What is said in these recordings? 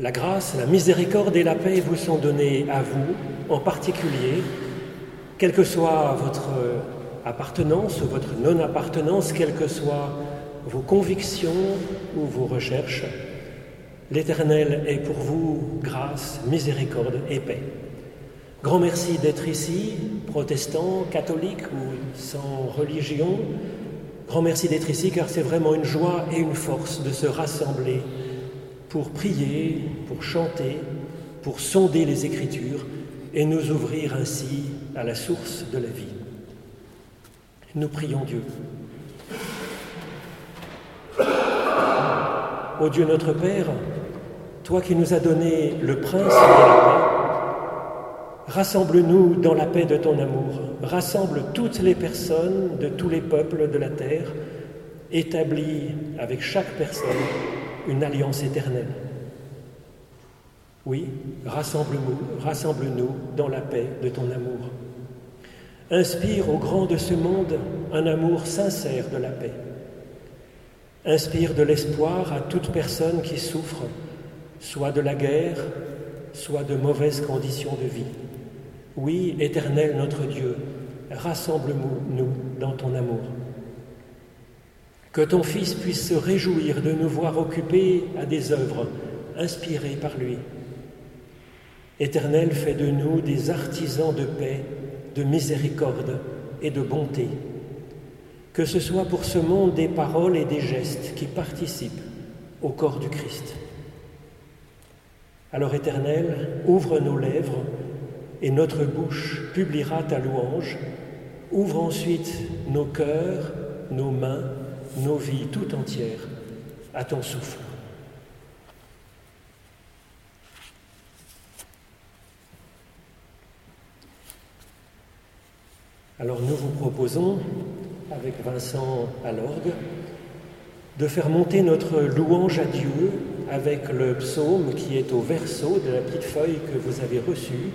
La grâce, la miséricorde et la paix vous sont données à vous en particulier, quelle que soit votre appartenance ou votre non-appartenance, quelles que soient vos convictions ou vos recherches. L'Éternel est pour vous grâce, miséricorde et paix. Grand merci d'être ici, protestants, catholiques ou sans religion. Grand merci d'être ici car c'est vraiment une joie et une force de se rassembler pour prier, pour chanter, pour sonder les Écritures et nous ouvrir ainsi à la source de la vie. Nous prions Dieu. Ô Dieu notre Père, toi qui nous as donné le prince de la paix, rassemble-nous dans la paix de ton amour, rassemble toutes les personnes de tous les peuples de la terre, établis avec chaque personne une alliance éternelle. Oui, rassemble-nous, rassemble-nous dans la paix de ton amour. Inspire aux grands de ce monde un amour sincère de la paix. Inspire de l'espoir à toute personne qui souffre, soit de la guerre, soit de mauvaises conditions de vie. Oui, éternel notre Dieu, rassemble-nous dans ton amour. Que ton Fils puisse se réjouir de nous voir occupés à des œuvres inspirées par lui. Éternel, fais de nous des artisans de paix, de miséricorde et de bonté. Que ce soit pour ce monde des paroles et des gestes qui participent au corps du Christ. Alors Éternel, ouvre nos lèvres et notre bouche publiera ta louange. Ouvre ensuite nos cœurs, nos mains, nos vies tout entières à ton souffle. Alors nous vous proposons, avec Vincent à l'orgue, de faire monter notre louange à Dieu avec le psaume qui est au verso de la petite feuille que vous avez reçue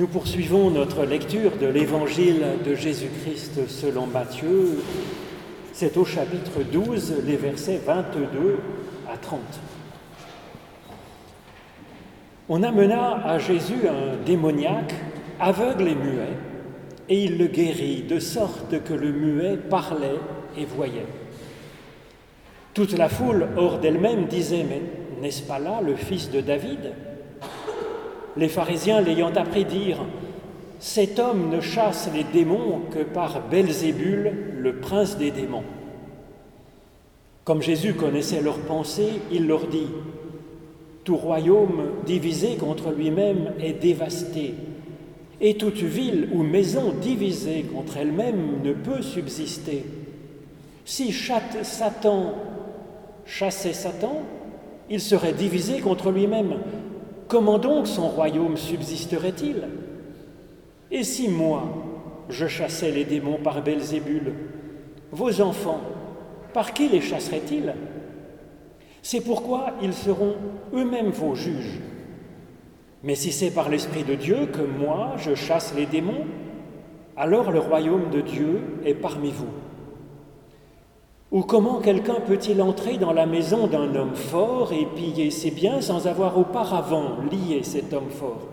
Nous poursuivons notre lecture de l'évangile de Jésus-Christ selon Matthieu. C'est au chapitre 12, les versets 22 à 30. On amena à Jésus un démoniaque aveugle et muet, et il le guérit de sorte que le muet parlait et voyait. Toute la foule, hors d'elle-même, disait Mais n'est-ce pas là le fils de David? Les pharisiens l'ayant appris dirent Cet homme ne chasse les démons que par Belzébul, le prince des démons. Comme Jésus connaissait leurs pensées, il leur dit Tout royaume divisé contre lui-même est dévasté, et toute ville ou maison divisée contre elle-même ne peut subsister. Si Satan chassait Satan, il serait divisé contre lui-même. Comment donc son royaume subsisterait-il? Et si moi, je chassais les démons par Belzébul, vos enfants, par qui les chasseraient-ils? C'est pourquoi ils seront eux-mêmes vos juges. Mais si c'est par l'Esprit de Dieu que moi, je chasse les démons, alors le royaume de Dieu est parmi vous. Ou comment quelqu'un peut-il entrer dans la maison d'un homme fort et piller ses biens sans avoir auparavant lié cet homme fort?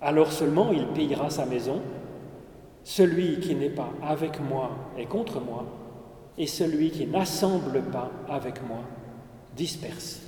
Alors seulement il pillera sa maison. Celui qui n'est pas avec moi est contre moi, et celui qui n'assemble pas avec moi disperse.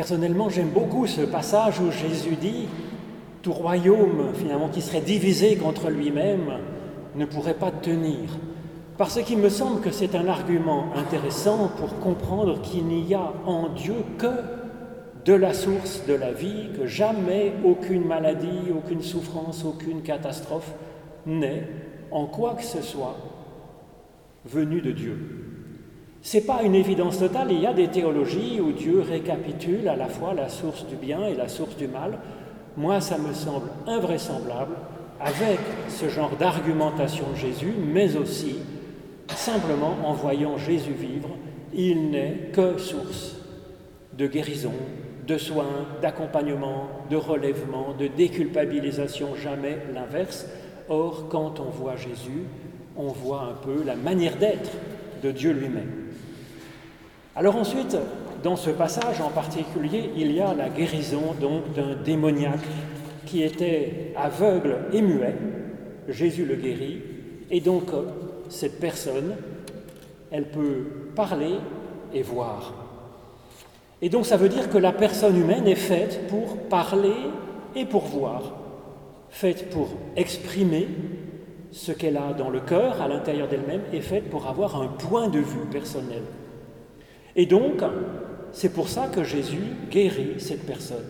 Personnellement, j'aime beaucoup ce passage où Jésus dit tout royaume finalement qui serait divisé contre lui-même ne pourrait pas tenir. Parce qu'il me semble que c'est un argument intéressant pour comprendre qu'il n'y a en Dieu que de la source de la vie, que jamais aucune maladie, aucune souffrance, aucune catastrophe n'est, en quoi que ce soit, venue de Dieu. Ce n'est pas une évidence totale, il y a des théologies où Dieu récapitule à la fois la source du bien et la source du mal. Moi, ça me semble invraisemblable avec ce genre d'argumentation de Jésus, mais aussi simplement en voyant Jésus vivre, il n'est que source de guérison, de soins, d'accompagnement, de relèvement, de déculpabilisation, jamais l'inverse. Or, quand on voit Jésus, on voit un peu la manière d'être de Dieu lui-même. Alors ensuite, dans ce passage en particulier, il y a la guérison donc d'un démoniaque qui était aveugle et muet. Jésus le guérit et donc cette personne, elle peut parler et voir. Et donc ça veut dire que la personne humaine est faite pour parler et pour voir, faite pour exprimer ce qu'elle a dans le cœur, à l'intérieur d'elle-même, et faite pour avoir un point de vue personnel. Et donc, c'est pour ça que Jésus guérit cette personne.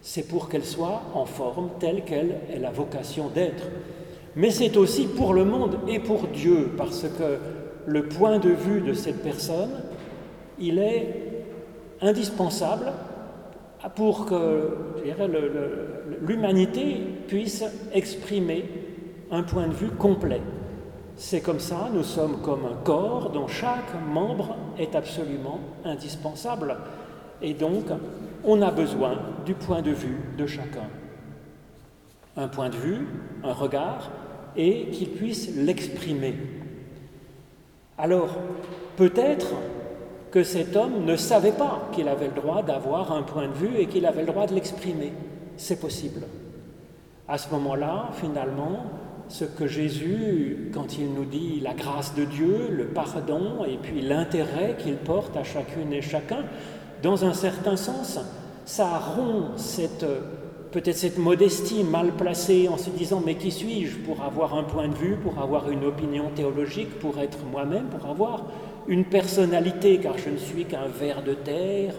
C'est pour qu'elle soit en forme telle qu'elle est la vocation d'être. Mais c'est aussi pour le monde et pour Dieu, parce que le point de vue de cette personne, il est indispensable pour que l'humanité puisse exprimer un point de vue complet. C'est comme ça, nous sommes comme un corps dont chaque membre est absolument indispensable. Et donc, on a besoin du point de vue de chacun. Un point de vue, un regard, et qu'il puisse l'exprimer. Alors, peut-être que cet homme ne savait pas qu'il avait le droit d'avoir un point de vue et qu'il avait le droit de l'exprimer. C'est possible. À ce moment-là, finalement, ce que Jésus, quand il nous dit la grâce de Dieu, le pardon et puis l'intérêt qu'il porte à chacune et chacun, dans un certain sens, ça rompt peut-être cette modestie mal placée en se disant mais qui suis-je pour avoir un point de vue, pour avoir une opinion théologique, pour être moi-même, pour avoir une personnalité, car je ne suis qu'un ver de terre,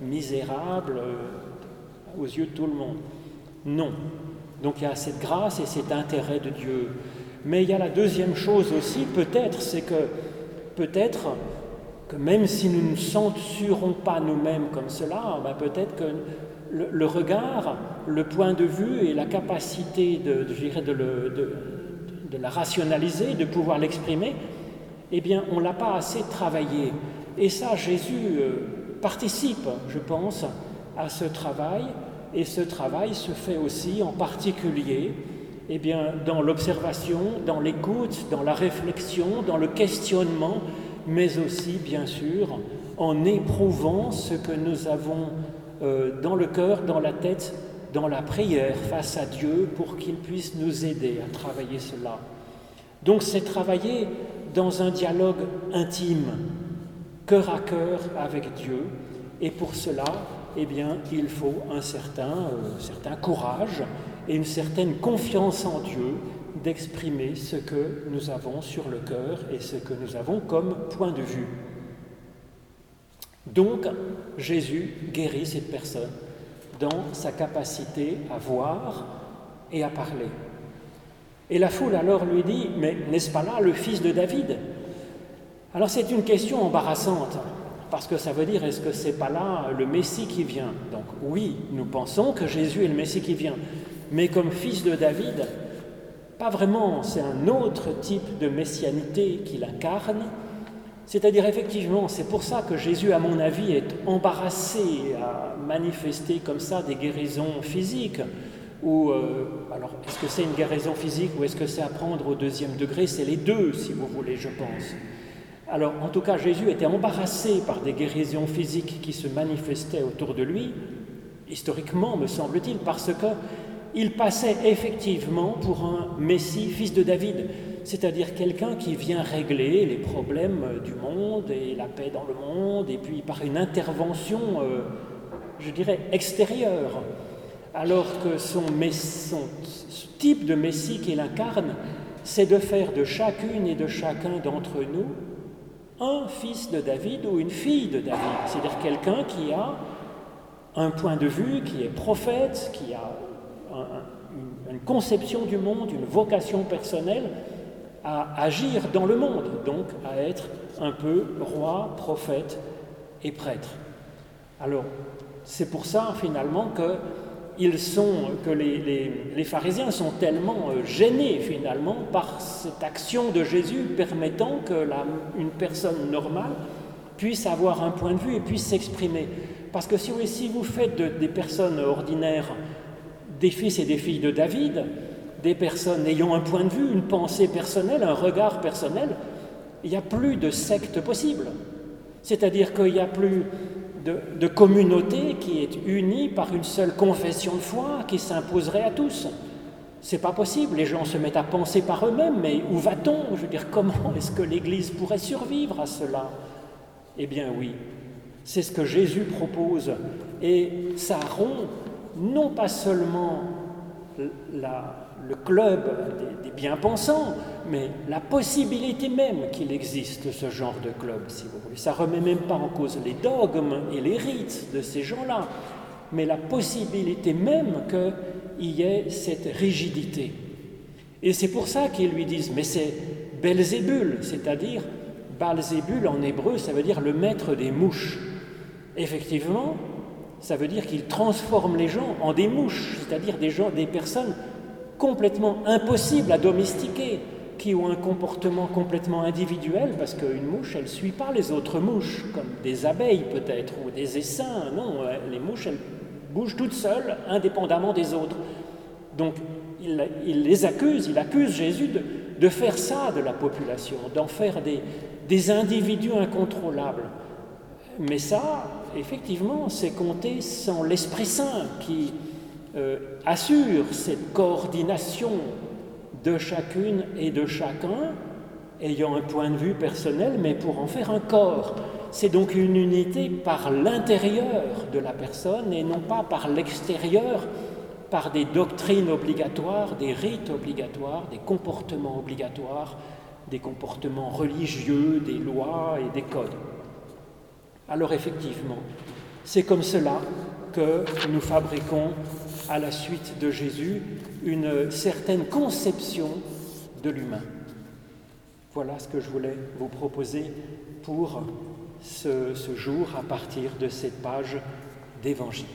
misérable euh, aux yeux de tout le monde? Non. Donc il y a cette grâce et cet intérêt de Dieu. Mais il y a la deuxième chose aussi, peut-être, c'est que peut-être que même si nous ne censurons pas nous-mêmes comme cela, ben peut-être que le, regard, le point de vue et la capacité de, de, de la rationaliser, de pouvoir l'exprimer, eh bien, on ne l'a pas assez travaillé. Et ça, Jésus euh, participe, je pense, à ce travail, et ce travail se fait aussi en particulier eh bien, dans l'observation, dans l'écoute, dans la réflexion, dans le questionnement, mais aussi, bien sûr, en éprouvant ce que nous avons euh, dans le cœur, dans la tête, dans la prière face à Dieu pour qu'il puisse nous aider à travailler cela. Donc c'est travailler dans un dialogue intime, cœur à cœur avec Dieu, et pour cela, eh bien, il faut un certain, euh, certain courage et une certaine confiance en Dieu d'exprimer ce que nous avons sur le cœur et ce que nous avons comme point de vue. Donc, Jésus guérit cette personne dans sa capacité à voir et à parler. Et la foule alors lui dit, mais n'est-ce pas là le fils de David? Alors c'est une question embarrassante, parce que ça veut dire, est-ce que c'est pas là le Messie qui vient? Donc oui, nous pensons que Jésus est le Messie qui vient, mais comme fils de David, pas vraiment, c'est un autre type de messianité qu'il incarne, c'est-à-dire, effectivement, c'est pour ça que Jésus, à mon avis, est embarrassé à manifester comme ça des guérisons physiques. Ou, euh, alors, est-ce que c'est une guérison physique ou est-ce que c'est à prendre au deuxième degré? C'est les deux, si vous voulez, je pense. Alors, en tout cas, Jésus était embarrassé par des guérisons physiques qui se manifestaient autour de lui, historiquement, me semble-t-il, parce qu'il passait effectivement pour un Messie, fils de David c'est-à-dire quelqu'un qui vient régler les problèmes du monde et la paix dans le monde, et puis par une intervention, euh, je dirais, extérieure, alors que son, son type de Messie qu'il incarne, c'est de faire de chacune et de chacun d'entre nous un fils de David ou une fille de David, c'est-à-dire quelqu'un qui a un point de vue, qui est prophète, qui a une conception du monde, une vocation personnelle, à agir dans le monde, donc à être un peu roi, prophète et prêtre. Alors, c'est pour ça finalement que, ils sont, que les, pharisiens sont tellement euh, gênés finalement par cette action de Jésus permettant que une personne normale puisse avoir un point de vue et puisse s'exprimer. Parce que si, si vous faites des personnes ordinaires des fils et des filles de David, des personnes ayant un point de vue, une pensée personnelle, un regard personnel, il n'y a plus de secte possible. C'est-à-dire qu'il n'y a plus de, communauté qui est unie par une seule confession de foi qui s'imposerait à tous. C'est pas possible. Les gens se mettent à penser par eux-mêmes, mais où va-t-on? Je veux dire, comment est-ce que l'Église pourrait survivre à cela? Eh bien oui, c'est ce que Jésus propose. Et ça rompt non pas seulement la, le club des, bien-pensants, mais la possibilité même qu'il existe ce genre de club, si vous voulez. Ça ne remet même pas en cause les dogmes et les rites de ces gens-là, mais la possibilité même qu'il y ait cette rigidité. Et c'est pour ça qu'ils lui disent, mais c'est Belzébul, c'est-à-dire Balzébul en hébreu, ça veut dire le maître des mouches. Effectivement, ça veut dire qu'il transforme les gens en des mouches, c'est-à-dire des gens, des personnes complètement impossibles à domestiquer, qui ont un comportement complètement individuel, parce qu'une mouche, elle ne suit pas les autres mouches, comme des abeilles peut-être, ou des essaims. Non, les mouches, elles bougent toutes seules, indépendamment des autres. Donc, il, les accuse, il accuse Jésus de, de, faire ça de la population, d'en faire des, des individus incontrôlables. Mais ça, effectivement, c'est compter sans l'Esprit Saint qui, euh, assure cette coordination de chacune et de chacun, ayant un point de vue personnel, mais pour en faire un corps. C'est donc une unité par l'intérieur de la personne et non pas par l'extérieur, par des doctrines obligatoires, des rites obligatoires, des comportements obligatoires, des comportements religieux, des lois et des codes. Alors effectivement, c'est comme cela que nous fabriquons à la suite de Jésus une certaine conception de l'humain. Voilà ce que je voulais vous proposer pour ce, jour à partir de cette page d'évangile.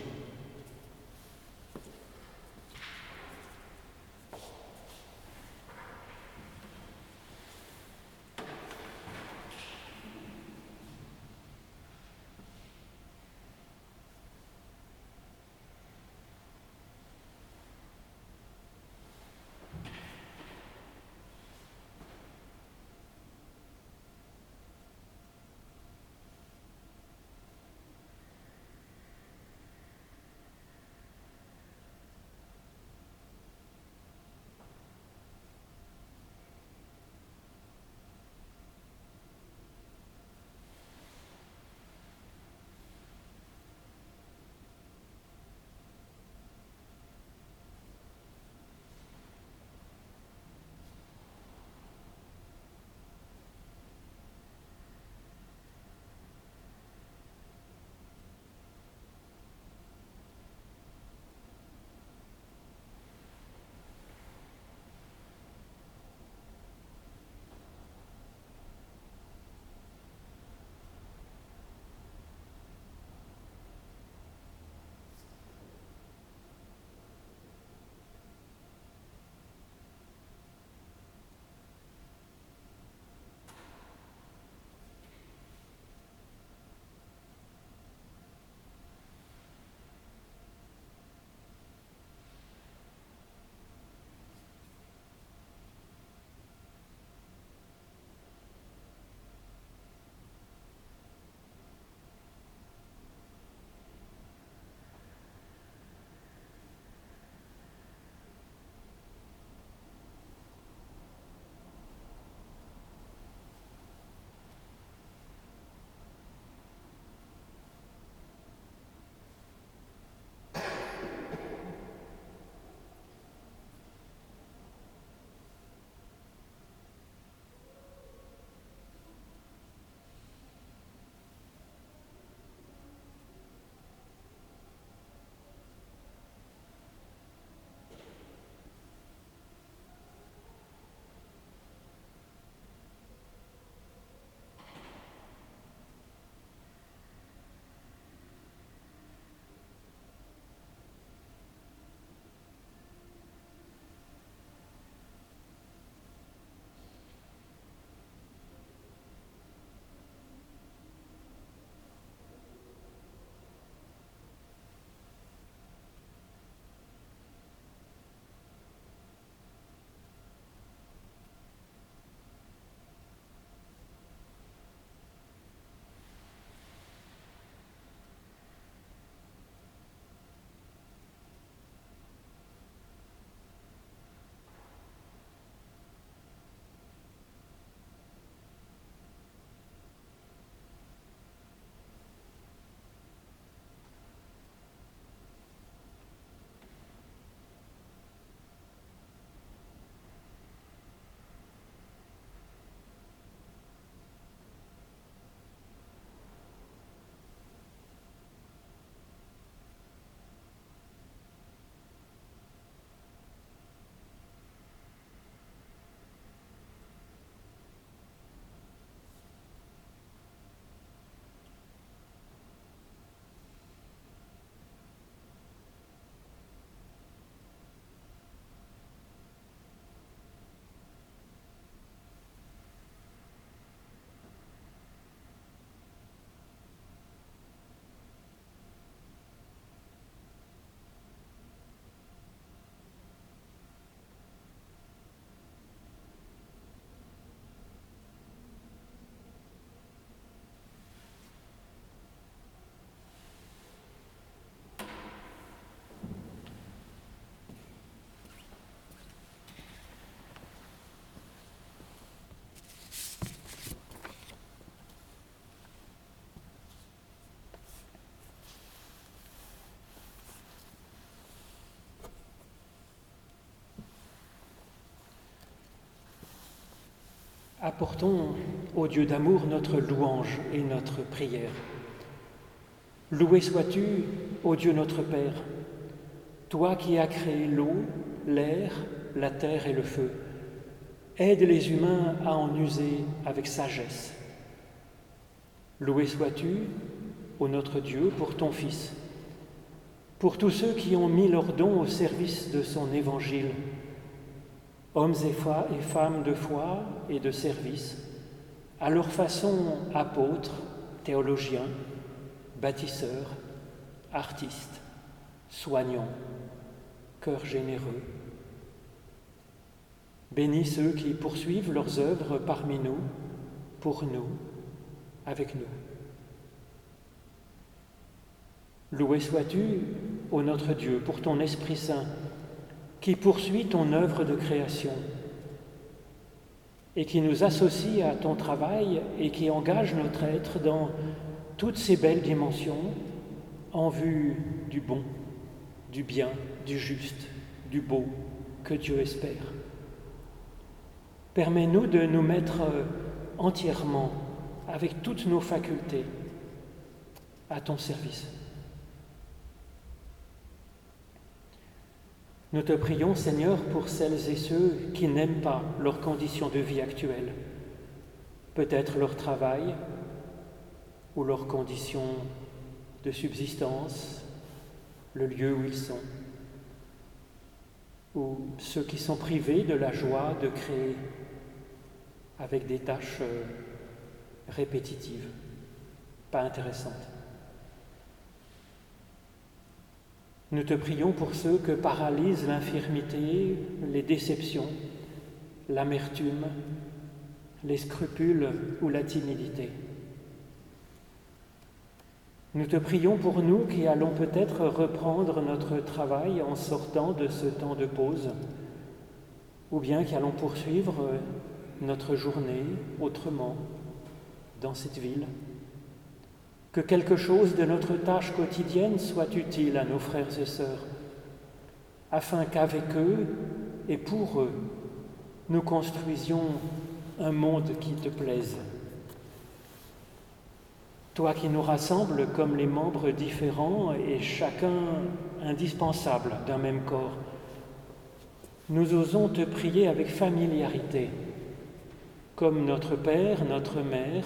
Apportons au Dieu d'amour notre louange et notre prière. Loué sois-tu, ô Dieu notre Père, toi qui as créé l'eau, l'air, la terre et le feu. Aide les humains à en user avec sagesse. Loué sois-tu, ô notre Dieu, pour ton Fils, pour tous ceux qui ont mis leurs dons au service de son évangile, hommes et femmes de foi et de service, à leur façon apôtres, théologiens, bâtisseurs, artistes, soignants, cœurs généreux. Bénis ceux qui poursuivent leurs œuvres parmi nous, pour nous, avec nous. Loué sois-tu, ô notre Dieu, pour ton Esprit Saint, qui poursuit ton œuvre de création et qui nous associe à ton travail et qui engage notre être dans toutes ces belles dimensions en vue du bon, du bien, du juste, du beau que Dieu espère. Permets-nous de nous mettre entièrement, avec toutes nos facultés, à ton service. Nous te prions, Seigneur, pour celles et ceux qui n'aiment pas leurs conditions de vie actuelles, peut-être leur travail ou leurs conditions de subsistance, le lieu où ils sont, ou ceux qui sont privés de la joie de créer avec des tâches répétitives, pas intéressantes. Nous te prions pour ceux que paralysent l'infirmité, les déceptions, l'amertume, les scrupules ou la timidité. Nous te prions pour nous qui allons peut-être reprendre notre travail en sortant de ce temps de pause, ou bien qui allons poursuivre notre journée autrement dans cette ville que quelque chose de notre tâche quotidienne soit utile à nos frères et sœurs, afin qu'avec eux et pour eux, nous construisions un monde qui te plaise. Toi qui nous rassembles comme les membres différents et chacun indispensable d'un même corps, nous osons te prier avec familiarité, comme notre Père, notre Mère,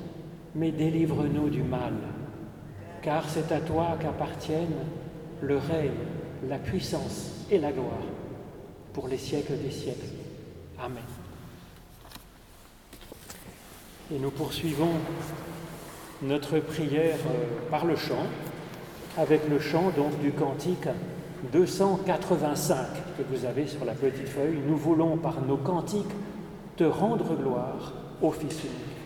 mais délivre-nous du mal, car c'est à toi qu'appartiennent le règne, la puissance et la gloire pour les siècles des siècles. Amen. Et nous poursuivons notre prière euh, par le chant, avec le chant donc du cantique 285 que vous avez sur la petite feuille. Nous voulons par nos cantiques te rendre gloire, au Fils unique.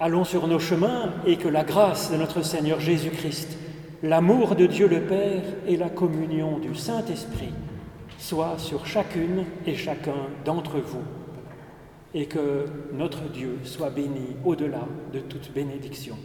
Allons sur nos chemins et que la grâce de notre Seigneur Jésus-Christ, l'amour de Dieu le Père et la communion du Saint-Esprit soient sur chacune et chacun d'entre vous et que notre Dieu soit béni au-delà de toute bénédiction.